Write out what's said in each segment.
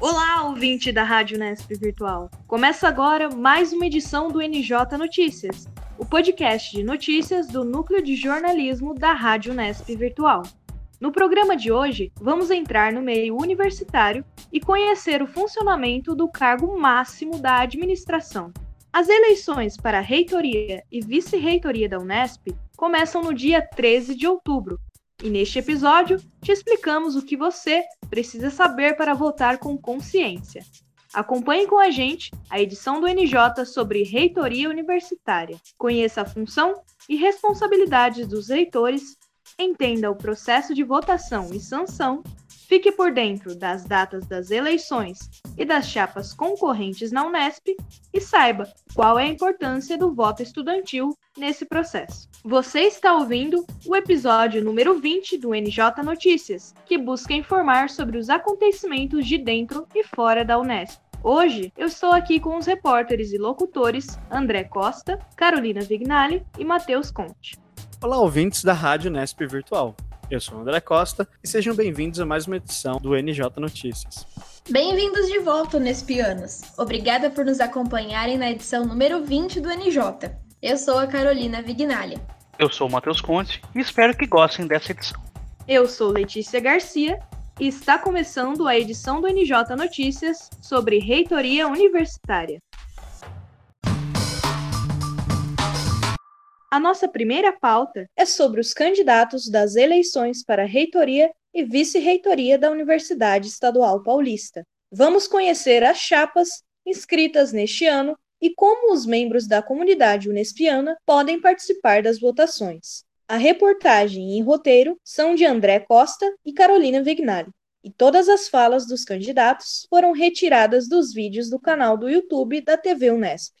Olá, ouvinte da Rádio Nesp Virtual. Começa agora mais uma edição do NJ Notícias, o podcast de notícias do Núcleo de Jornalismo da Rádio Nesp Virtual. No programa de hoje, vamos entrar no meio universitário e conhecer o funcionamento do cargo máximo da administração. As eleições para reitoria e vice-reitoria da Unesp começam no dia 13 de outubro e neste episódio, te explicamos o que você precisa saber para votar com consciência. Acompanhe com a gente a edição do NJ sobre reitoria universitária. Conheça a função e responsabilidades dos reitores, entenda o processo de votação e sanção Fique por dentro das datas das eleições e das chapas concorrentes na Unesp e saiba qual é a importância do voto estudantil nesse processo. Você está ouvindo o episódio número 20 do NJ Notícias, que busca informar sobre os acontecimentos de dentro e fora da Unesp. Hoje eu estou aqui com os repórteres e locutores André Costa, Carolina Vignali e Matheus Conte. Olá, ouvintes da Rádio Nesp Virtual. Eu sou o André Costa e sejam bem-vindos a mais uma edição do NJ Notícias. Bem-vindos de volta, Nespianos. Obrigada por nos acompanharem na edição número 20 do NJ. Eu sou a Carolina Vignalha. Eu sou o Matheus Conte e espero que gostem dessa edição. Eu sou Letícia Garcia e está começando a edição do NJ Notícias sobre reitoria universitária. A nossa primeira pauta é sobre os candidatos das eleições para reitoria e vice-reitoria da Universidade Estadual Paulista. Vamos conhecer as chapas inscritas neste ano e como os membros da comunidade unespiana podem participar das votações. A reportagem e roteiro são de André Costa e Carolina Vignali, e todas as falas dos candidatos foram retiradas dos vídeos do canal do YouTube da TV Unesp.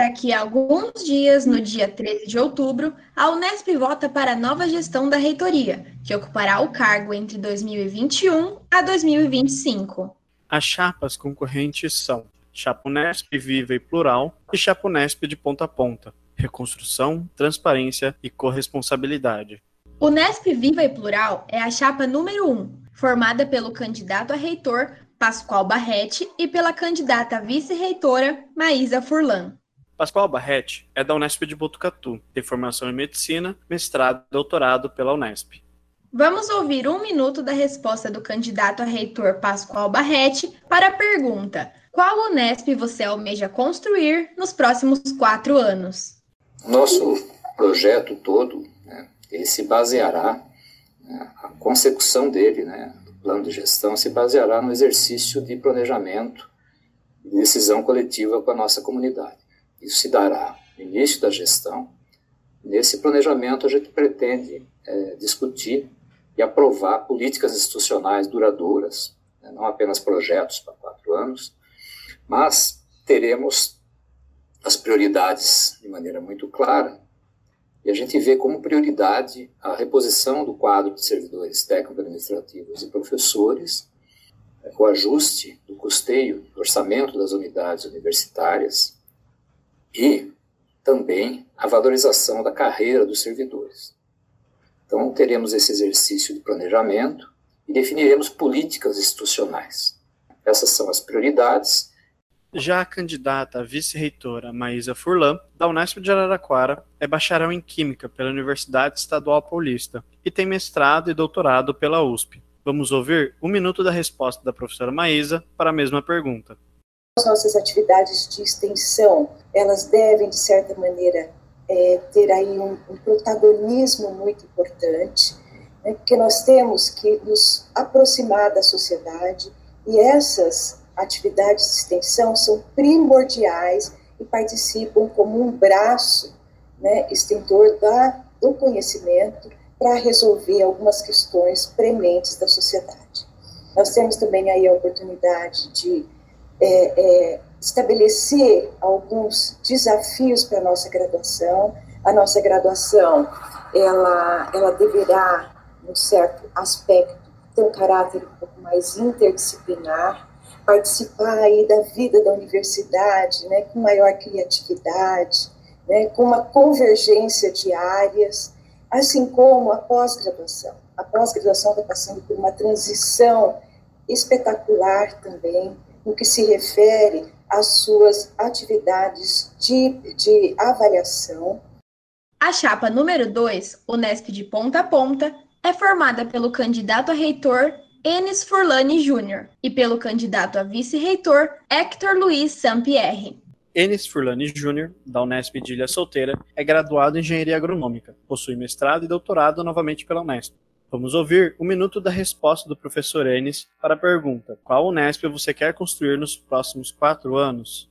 Daqui a alguns dias, no dia 13 de outubro, a Unesp vota para a nova gestão da reitoria, que ocupará o cargo entre 2021 a 2025. As chapas concorrentes são Chapa Unesp Viva e Plural e Chapa Unesp de Ponta a Ponta, Reconstrução, Transparência e Corresponsabilidade. Unesp Viva e Plural é a chapa número 1, um, formada pelo candidato a reitor Pascoal Barretti e pela candidata a vice-reitora Maísa Furlan. Pascoal Barretti é da Unesp de Botucatu, tem formação em medicina, mestrado e doutorado pela Unesp. Vamos ouvir um minuto da resposta do candidato a reitor Pascoal Barretti para a pergunta: qual Unesp você almeja construir nos próximos quatro anos? Nosso projeto todo, né, ele se baseará, né, a consecução dele, né, do plano de gestão, se baseará no exercício de planejamento e decisão coletiva com a nossa comunidade. Isso se dará no início da gestão. Nesse planejamento, a gente pretende é, discutir e aprovar políticas institucionais duradouras, né, não apenas projetos para quatro anos, mas teremos as prioridades de maneira muito clara e a gente vê como prioridade a reposição do quadro de servidores técnico-administrativos e professores, é, o ajuste do custeio do orçamento das unidades universitárias, e também a valorização da carreira dos servidores. Então, teremos esse exercício de planejamento e definiremos políticas institucionais. Essas são as prioridades. Já a candidata a vice-reitora Maísa Furlan, da Unesp de Araraquara, é bacharel em Química pela Universidade Estadual Paulista e tem mestrado e doutorado pela USP. Vamos ouvir um minuto da resposta da professora Maísa para a mesma pergunta as nossas atividades de extensão, elas devem, de certa maneira, é, ter aí um, um, protagonismo muito importante, né, porque nós temos que nos aproximar da sociedade e essas atividades de extensão são primordiais e participam como um braço né, extentor da, do conhecimento para resolver algumas questões prementes da sociedade. Nós temos também aí a oportunidade de é, é, estabelecer alguns desafios para a nossa graduação. A nossa graduação ela, ela deverá, num certo aspecto, ter um caráter um pouco mais interdisciplinar, participar aí da vida da universidade, né, com maior criatividade, né, com uma convergência de áreas, assim como a pós-graduação. A pós-graduação está passando por uma transição espetacular também, no que se refere às suas atividades de, de avaliação. A chapa número 2, Unesp de ponta a ponta, é formada pelo candidato a reitor Enes Furlani Júnior e pelo candidato a vice-reitor Hector Luiz Sampierre. Enes Furlani Júnior, da Unesp de Ilha Solteira, é graduado em Engenharia Agronômica, possui mestrado e doutorado novamente pela Unesp. Vamos ouvir um minuto da resposta do professor Enes para a pergunta: Qual Unesp você quer construir nos próximos quatro anos?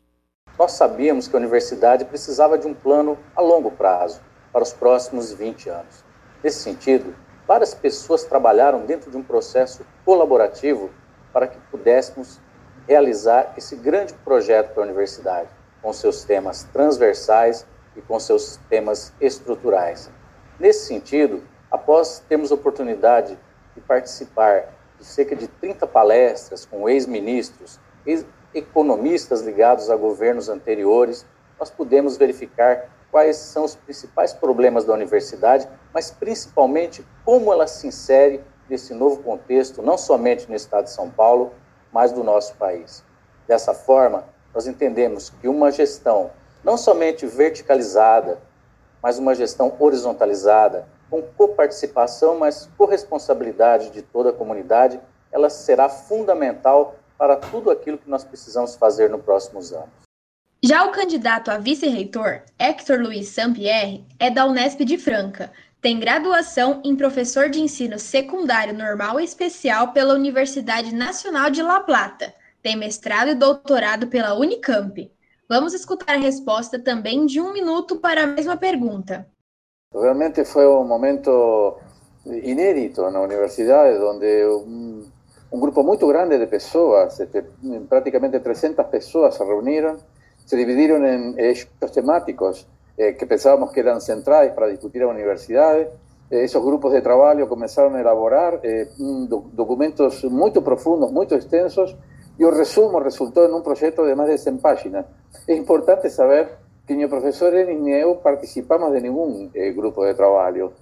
Nós sabíamos que a universidade precisava de um plano a longo prazo, para os próximos 20 anos. Nesse sentido, várias pessoas trabalharam dentro de um processo colaborativo para que pudéssemos realizar esse grande projeto para a universidade, com seus temas transversais e com seus temas estruturais. Nesse sentido, após termos oportunidade de participar de cerca de 30 palestras com ex-ministros, ex-economistas ligados a governos anteriores, nós pudemos verificar quais são os principais problemas da universidade, mas principalmente como ela se insere nesse novo contexto, não somente no estado de São Paulo, mas do nosso país. Dessa forma, nós entendemos que uma gestão não somente verticalizada, mas uma gestão horizontalizada, com coparticipação, mas corresponsabilidade de toda a comunidade, ela será fundamental para tudo aquilo que nós precisamos fazer nos próximos anos. Já o candidato a vice-reitor, Hector Luiz Sampierre, é da Unesp de Franca. Tem graduação em professor de ensino secundário normal e especial pela Universidade Nacional de La Plata. Tem mestrado e doutorado pela Unicamp. Vamos escutar a resposta também de um minuto para a mesma pergunta. Realmente foi um momento inédito na universidade, onde um, um grupo muito grande de pessoas, praticamente 300 pessoas se reuniram se dividieron en ejes temáticos eh, que pensábamos que eran centrales para discutir a universidades. Eh, esos grupos de trabajo comenzaron a elaborar eh, documentos muy profundos, muy extensos, y el resumo resultó en un proyecto de más de 100 páginas. Es importante saber que ni el profesor ni yo participamos de ningún grupo de trabajo.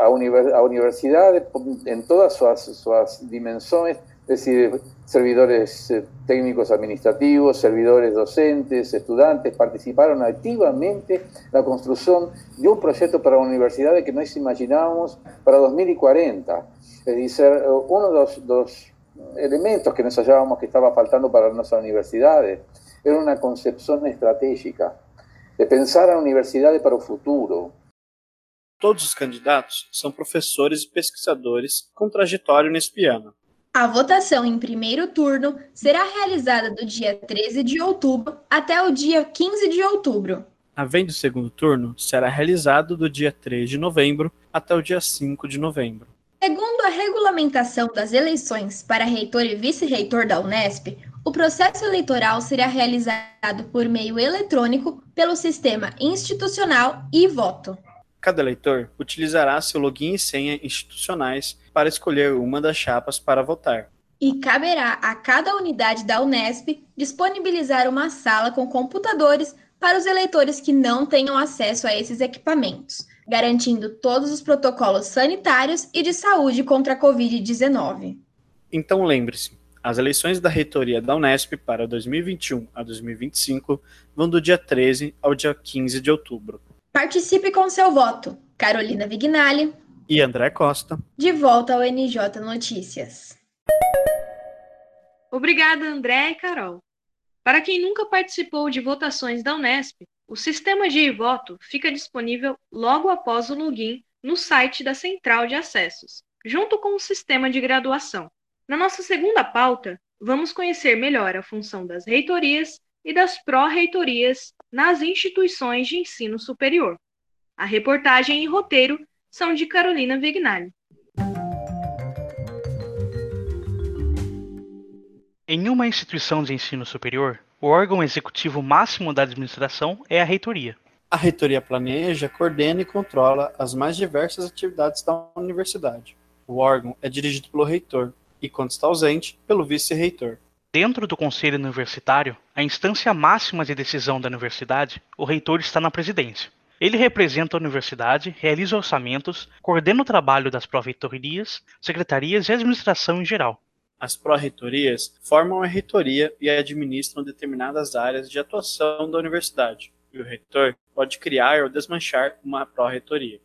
a, universidades, en todas sus dimensiones, es decir, servidores eh, técnicos administrativos, servidores docentes, estudiantes, participaron activamente en la construcción de un proyecto para la universidad que no imaginábamos para 2040. Es decir, uno de los, elementos que nos hallábamos que estaba faltando para nuestras universidades era una concepción estratégica, de pensar a universidades para el futuro, Todos os candidatos são professores e pesquisadores com trajetória nespiana. A votação em primeiro turno será realizada do dia 13 de outubro até o dia 15 de outubro. Havendo segundo turno, será realizado do dia 3 de novembro até o dia 5 de novembro. Segundo a regulamentação das eleições para reitor e vice-reitor da Unesp, o processo eleitoral será realizado por meio eletrônico pelo sistema institucional e voto. Cada eleitor utilizará seu login e senha institucionais para escolher uma das chapas para votar. E caberá a cada unidade da Unesp disponibilizar uma sala com computadores para os eleitores que não tenham acesso a esses equipamentos, garantindo todos os protocolos sanitários e de saúde contra a Covid-19. Então lembre-se, as eleições da reitoria da Unesp para 2021 a 2025 vão do dia 13 ao dia 15 de outubro. Participe com seu voto. Carolina Vignali e André Costa. De volta ao NJ Notícias. Obrigada, André e Carol. Para quem nunca participou de votações da Unesp, o sistema de voto fica disponível logo após o login no site da Central de Acessos, junto com o sistema de graduação. Na nossa segunda pauta, vamos conhecer melhor a função das reitorias e das pró-reitorias nas instituições de ensino superior. A reportagem e roteiro são de Carolina Vignali. Em uma instituição de ensino superior, o órgão executivo máximo da administração é a reitoria. A reitoria planeja, coordena e controla as mais diversas atividades da universidade. O órgão é dirigido pelo reitor e, quando está ausente, pelo vice-reitor. Dentro do conselho universitário, a instância máxima de decisão da universidade, o reitor está na presidência. Ele representa a universidade, realiza orçamentos, coordena o trabalho das pró-reitorias, secretarias e administração em geral. As pró-reitorias formam a reitoria e administram determinadas áreas de atuação da universidade, e o reitor pode criar ou desmanchar uma pró-reitoria.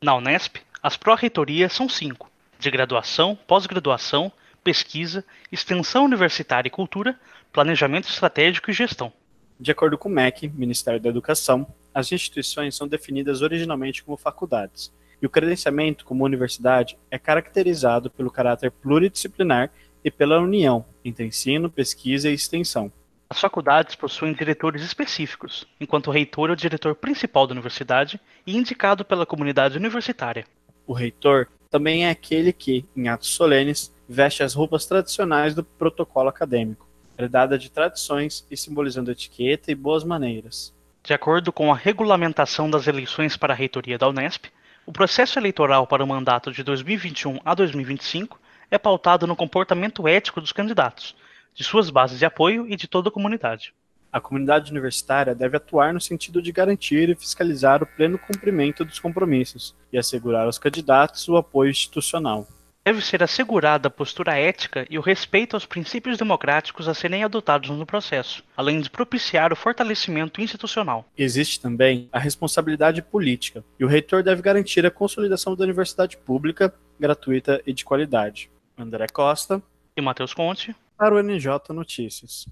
Na Unesp, as pró-reitorias são cinco: de graduação, pós-graduação, pesquisa, extensão universitária e cultura, planejamento estratégico e gestão. De acordo com o MEC, Ministério da Educação, as instituições são definidas originalmente como faculdades, e o credenciamento como universidade é caracterizado pelo caráter pluridisciplinar e pela união entre ensino, pesquisa e extensão. As faculdades possuem diretores específicos, enquanto o reitor é o diretor principal da universidade e indicado pela comunidade universitária. O reitor também é aquele que, em atos solenes, veste as roupas tradicionais do protocolo acadêmico, herdada de tradições e simbolizando etiqueta e boas maneiras. De acordo com a regulamentação das eleições para a reitoria da Unesp, o processo eleitoral para o mandato de 2021 a 2025 é pautado no comportamento ético dos candidatos, de suas bases de apoio e de toda a comunidade. A comunidade universitária deve atuar no sentido de garantir e fiscalizar o pleno cumprimento dos compromissos e assegurar aos candidatos o apoio institucional. Deve ser assegurada a postura ética e o respeito aos princípios democráticos a serem adotados no processo, além de propiciar o fortalecimento institucional. Existe também a responsabilidade política, e o reitor deve garantir a consolidação da universidade pública, gratuita e de qualidade. André Costa e Matheus Conte para o NJ Notícias.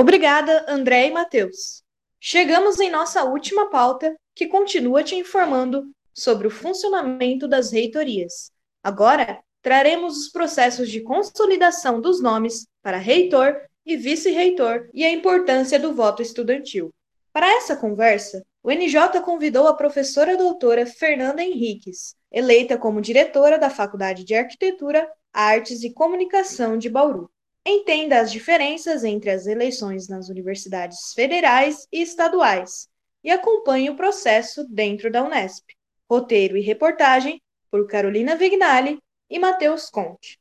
Obrigada, André e Matheus. Chegamos em nossa última pauta, que continua te informando sobre o funcionamento das reitorias. Agora, traremos os processos de consolidação dos nomes para reitor e vice-reitor e a importância do voto estudantil. Para essa conversa, o NJ convidou a professora doutora Fernanda Henriques, eleita como diretora da Faculdade de Arquitetura, Artes e Comunicação de Bauru entenda as diferenças entre as eleições nas universidades federais e estaduais e acompanhe o processo dentro da Unesp. Roteiro e reportagem por Carolina Vignali e Matheus Conte.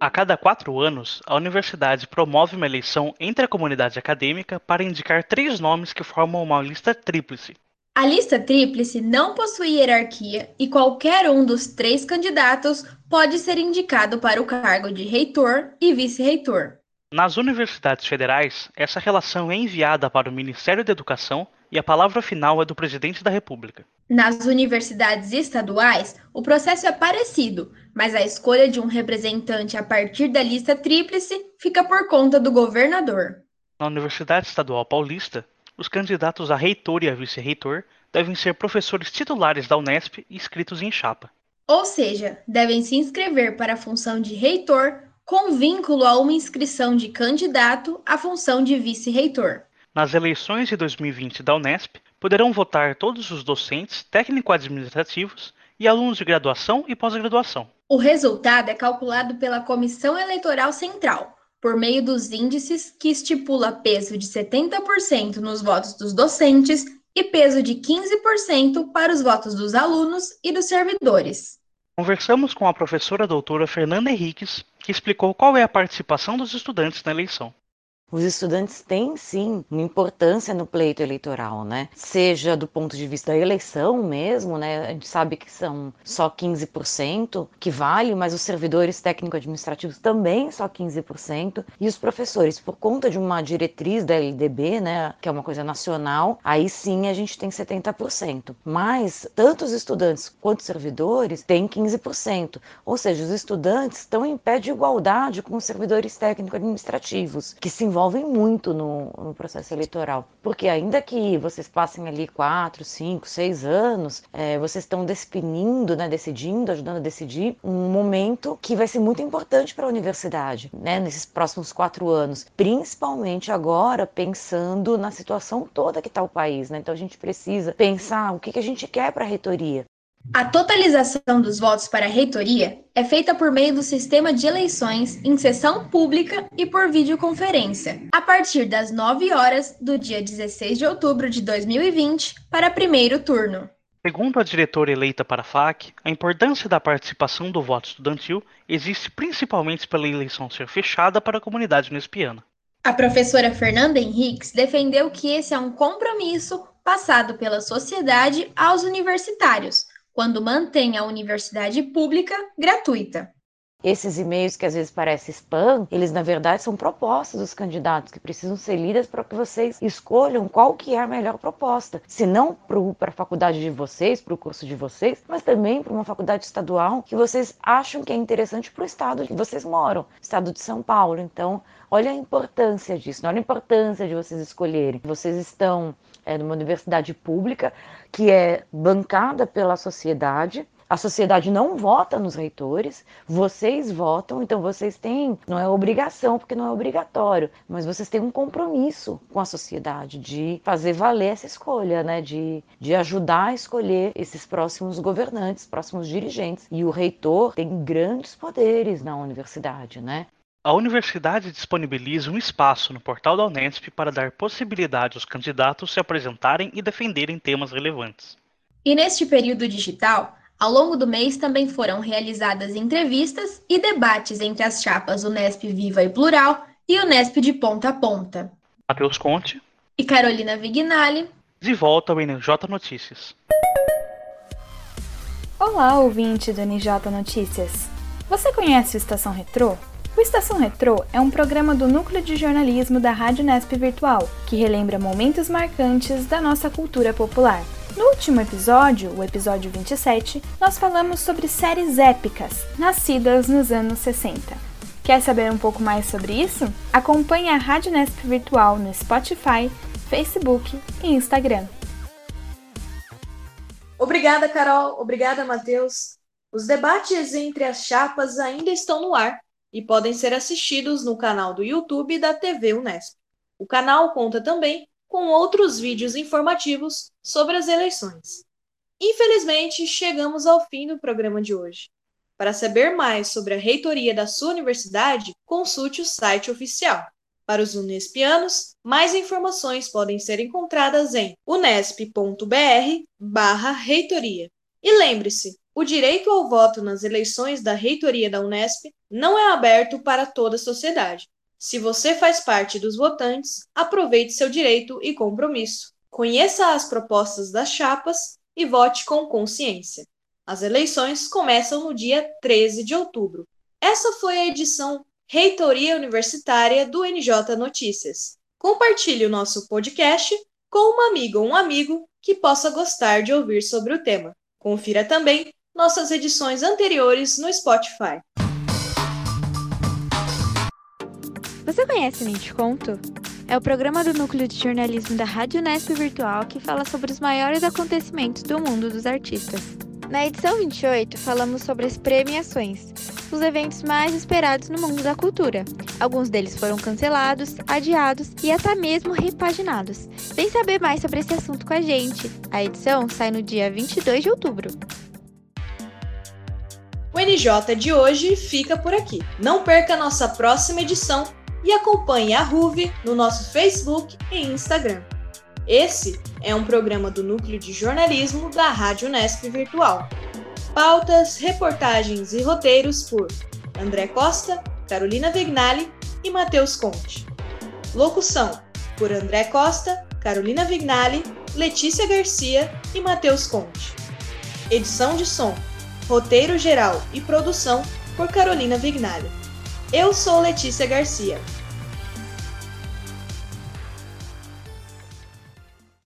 A cada quatro anos, a universidade promove uma eleição entre a comunidade acadêmica para indicar três nomes que formam uma lista tríplice. A lista tríplice não possui hierarquia e qualquer um dos três candidatos pode ser indicado para o cargo de reitor e vice-reitor. Nas universidades federais, essa relação é enviada para o Ministério da Educação e a palavra final é do presidente da República. Nas universidades estaduais, o processo é parecido, mas a escolha de um representante a partir da lista tríplice fica por conta do governador. Na Universidade Estadual Paulista, os candidatos a reitor e a vice-reitor devem ser professores titulares da Unesp inscritos em chapa. Ou seja, devem se inscrever para a função de reitor com vínculo a uma inscrição de candidato à função de vice-reitor. Nas eleições de 2020 da Unesp, poderão votar todos os docentes, técnico-administrativos e alunos de graduação e pós-graduação. O resultado é calculado pela Comissão Eleitoral Central, por meio dos índices que estipula peso de 70% nos votos dos docentes e peso de 15% para os votos dos alunos e dos servidores. Conversamos com a professora doutora Fernanda Henriques, que explicou qual é a participação dos estudantes na eleição. Os estudantes têm sim importância no pleito eleitoral, né? Seja do ponto de vista da eleição mesmo, né? A gente sabe que são só 15% que vale, mas os servidores técnico-administrativos também só 15%, e os professores, por conta de uma diretriz da LDB, né, que é uma coisa nacional, aí sim a gente tem 70%. Mas tanto os estudantes quanto os servidores têm 15%. Ou seja, os estudantes estão em pé de igualdade com os servidores técnico-administrativos, que se envolvem envolvem muito no, no, processo eleitoral. Porque ainda que vocês passem ali quatro, cinco, seis anos, é, vocês estão definindo, né, decidindo, ajudando a decidir um momento que vai ser muito importante para a universidade, né, nesses próximos quatro anos. Principalmente agora, pensando na situação toda que está o país. Né? Então a gente precisa pensar o que, que a gente quer para a reitoria. A totalização dos votos para a reitoria é feita por meio do sistema de eleições em sessão pública e por videoconferência, a partir das 9 horas do dia 16 de outubro de 2020 para primeiro turno. Segundo a diretora eleita para a FAC, a importância da participação do voto estudantil existe principalmente pela eleição ser fechada para a comunidade unespiana. A professora Fernanda Henriques defendeu que esse é um compromisso passado pela sociedade aos universitários, quando mantém a universidade pública gratuita. Esses e-mails que às vezes parecem spam, eles na verdade são propostas dos candidatos que precisam ser lidas para que vocês escolham qual que é a melhor proposta. Se não para a faculdade de vocês, para o curso de vocês, mas também para uma faculdade estadual que vocês acham que é interessante para o estado que vocês moram, estado de São Paulo. Então, olha a importância disso, olha a importância de vocês escolherem. Vocês estão é, numa universidade pública que é bancada pela sociedade. A sociedade não vota nos reitores, vocês votam, então vocês têm, não é obrigação, porque não é obrigatório, mas vocês têm um compromisso com a sociedade de fazer valer essa escolha, né? De, de ajudar a escolher esses próximos governantes, próximos dirigentes. E o reitor tem grandes poderes na universidade, né? A universidade disponibiliza um espaço no portal da Unesp para dar possibilidade aos candidatos se apresentarem e defenderem temas relevantes. E neste período digital, ao longo do mês também foram realizadas entrevistas e debates entre as chapas Unesp Viva e Plural e Unesp de Ponta a Ponta. Matheus Conte e Carolina Vignali. De volta ao NJ Notícias. Olá, ouvinte do NJ Notícias. Você conhece o Estação Retrô? O Estação Retrô é um programa do Núcleo de Jornalismo da Rádio Nesp Virtual, que relembra momentos marcantes da nossa cultura popular. No último episódio, o episódio 27, nós falamos sobre séries épicas, nascidas nos anos 60. Quer saber um pouco mais sobre isso? Acompanhe a Rádio Nesp Virtual no Spotify, Facebook e Instagram. Obrigada, Carol. Obrigada, Matheus. Os debates entre as chapas ainda estão no ar e podem ser assistidos no canal do YouTube da TV Unesp. O canal conta também com outros vídeos informativos sobre as eleições. Infelizmente, chegamos ao fim do programa de hoje. Para saber mais sobre a reitoria da sua universidade, consulte o site oficial. Para os unespianos, mais informações podem ser encontradas em unesp.br/reitoria. E lembre-se, o direito ao voto nas eleições da reitoria da Unesp não é aberto para toda a sociedade. Se você faz parte dos votantes, aproveite seu direito e compromisso. Conheça as propostas das chapas e vote com consciência. As eleições começam no dia 13 de outubro. Essa foi a edição Reitoria Universitária do NJ Notícias. Compartilhe o nosso podcast com uma amiga ou um amigo que possa gostar de ouvir sobre o tema. Confira também nossas edições anteriores no Spotify. Você conhece Mente Conto? É o programa do núcleo de jornalismo da Rádio Nesp Virtual que fala sobre os maiores acontecimentos do mundo dos artistas. Na edição 28, falamos sobre as premiações, os eventos mais esperados no mundo da cultura. Alguns deles foram cancelados, adiados e até mesmo repaginados. Vem saber mais sobre esse assunto com a gente. A edição sai no dia 22 de outubro. O NJ de hoje fica por aqui. Não perca nossa próxima edição e acompanhe a RUV no nosso Facebook e Instagram. Esse é um programa do Núcleo de Jornalismo da Rádio Nesp Virtual. Pautas, reportagens e roteiros por André Costa, Carolina Vignali e Matheus Conte. Locução por André Costa, Carolina Vignali, Letícia Garcia e Matheus Conte. Edição de som roteiro geral e produção por Carolina Vignali. Eu sou Letícia Garcia